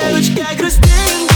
quero, te quero, te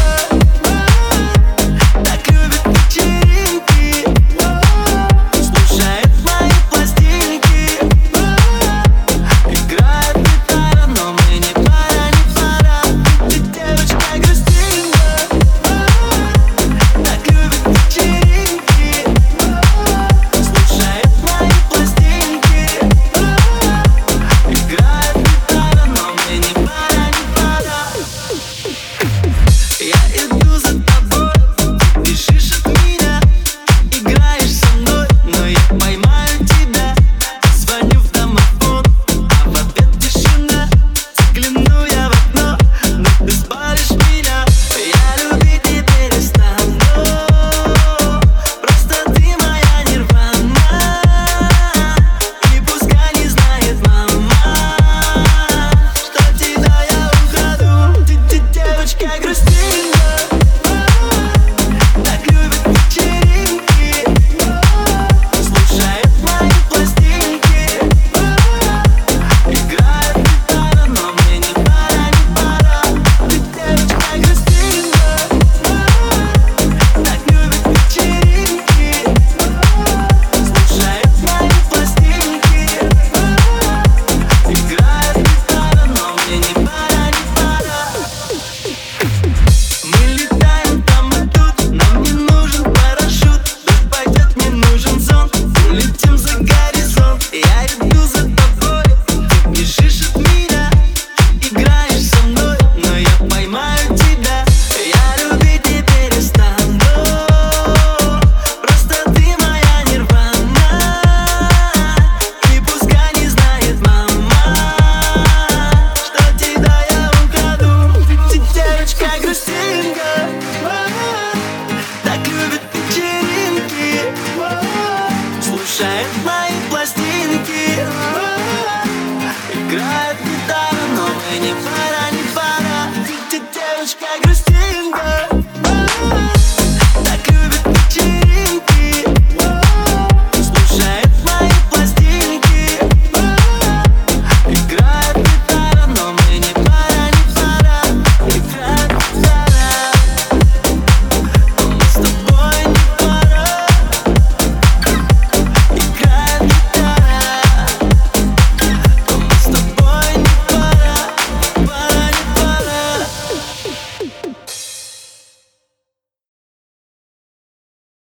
shine my.